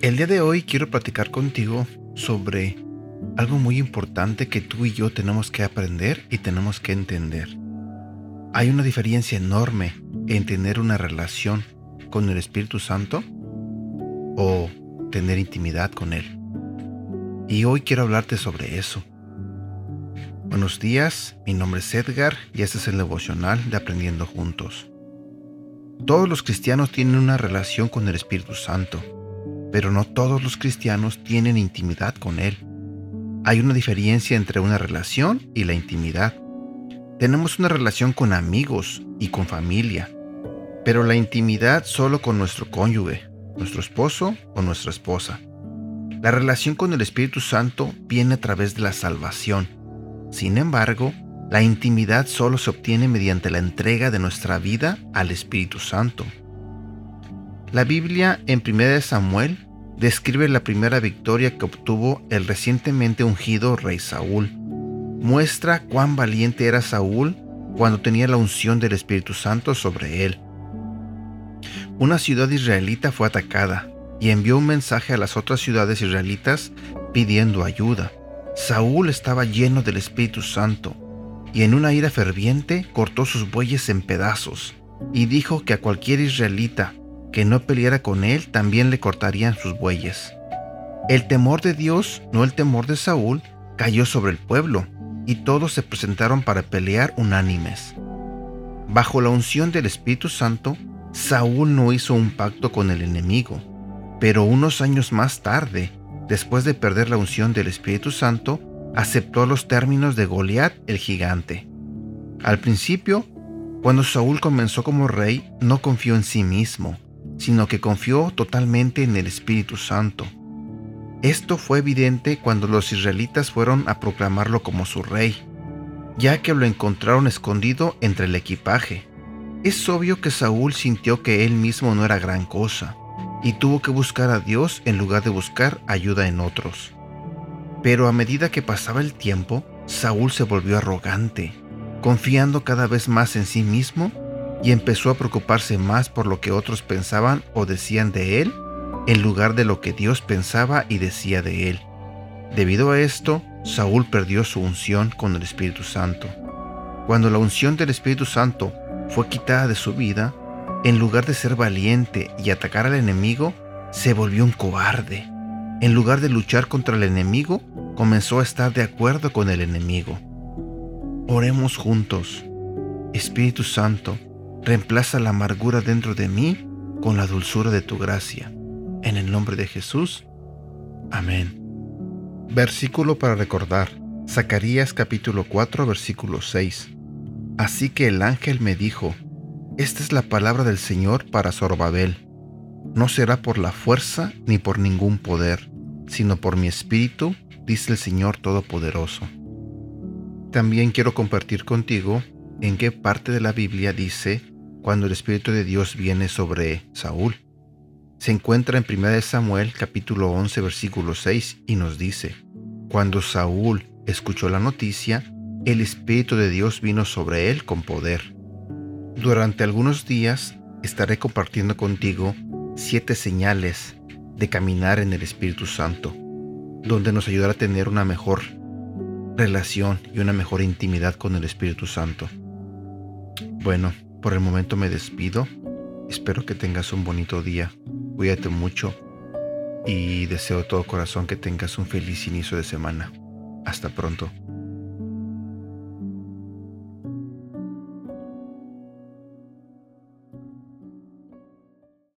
El día de hoy quiero platicar contigo sobre algo muy importante que tú y yo tenemos que aprender y tenemos que entender. Hay una diferencia enorme en tener una relación con el Espíritu Santo o tener intimidad con Él. Y hoy quiero hablarte sobre eso. Buenos días, mi nombre es Edgar y este es el devocional de Aprendiendo Juntos. Todos los cristianos tienen una relación con el Espíritu Santo, pero no todos los cristianos tienen intimidad con Él. Hay una diferencia entre una relación y la intimidad. Tenemos una relación con amigos y con familia, pero la intimidad solo con nuestro cónyuge, nuestro esposo o nuestra esposa. La relación con el Espíritu Santo viene a través de la salvación. Sin embargo, la intimidad solo se obtiene mediante la entrega de nuestra vida al Espíritu Santo. La Biblia en 1 Samuel describe la primera victoria que obtuvo el recientemente ungido rey Saúl. Muestra cuán valiente era Saúl cuando tenía la unción del Espíritu Santo sobre él. Una ciudad israelita fue atacada y envió un mensaje a las otras ciudades israelitas pidiendo ayuda. Saúl estaba lleno del Espíritu Santo y en una ira ferviente cortó sus bueyes en pedazos y dijo que a cualquier israelita que no peleara con él también le cortarían sus bueyes. El temor de Dios, no el temor de Saúl, cayó sobre el pueblo, y todos se presentaron para pelear unánimes. Bajo la unción del Espíritu Santo, Saúl no hizo un pacto con el enemigo, pero unos años más tarde, después de perder la unción del Espíritu Santo, aceptó los términos de Goliat el gigante. Al principio, cuando Saúl comenzó como rey, no confió en sí mismo, sino que confió totalmente en el Espíritu Santo. Esto fue evidente cuando los israelitas fueron a proclamarlo como su rey, ya que lo encontraron escondido entre el equipaje. Es obvio que Saúl sintió que él mismo no era gran cosa, y tuvo que buscar a Dios en lugar de buscar ayuda en otros. Pero a medida que pasaba el tiempo, Saúl se volvió arrogante, confiando cada vez más en sí mismo y empezó a preocuparse más por lo que otros pensaban o decían de él en lugar de lo que Dios pensaba y decía de él. Debido a esto, Saúl perdió su unción con el Espíritu Santo. Cuando la unción del Espíritu Santo fue quitada de su vida, en lugar de ser valiente y atacar al enemigo, se volvió un cobarde. En lugar de luchar contra el enemigo, comenzó a estar de acuerdo con el enemigo. Oremos juntos. Espíritu Santo, Reemplaza la amargura dentro de mí con la dulzura de tu gracia. En el nombre de Jesús. Amén. Versículo para recordar. Zacarías capítulo 4 versículo 6. Así que el ángel me dijo, Esta es la palabra del Señor para Zorobabel. No será por la fuerza ni por ningún poder, sino por mi espíritu, dice el Señor Todopoderoso. También quiero compartir contigo en qué parte de la Biblia dice cuando el Espíritu de Dios viene sobre Saúl. Se encuentra en 1 Samuel capítulo 11 versículo 6 y nos dice, Cuando Saúl escuchó la noticia, el Espíritu de Dios vino sobre él con poder. Durante algunos días estaré compartiendo contigo siete señales de caminar en el Espíritu Santo, donde nos ayudará a tener una mejor relación y una mejor intimidad con el Espíritu Santo. Bueno, por el momento me despido. Espero que tengas un bonito día. Cuídate mucho y deseo de todo corazón que tengas un feliz inicio de semana. Hasta pronto.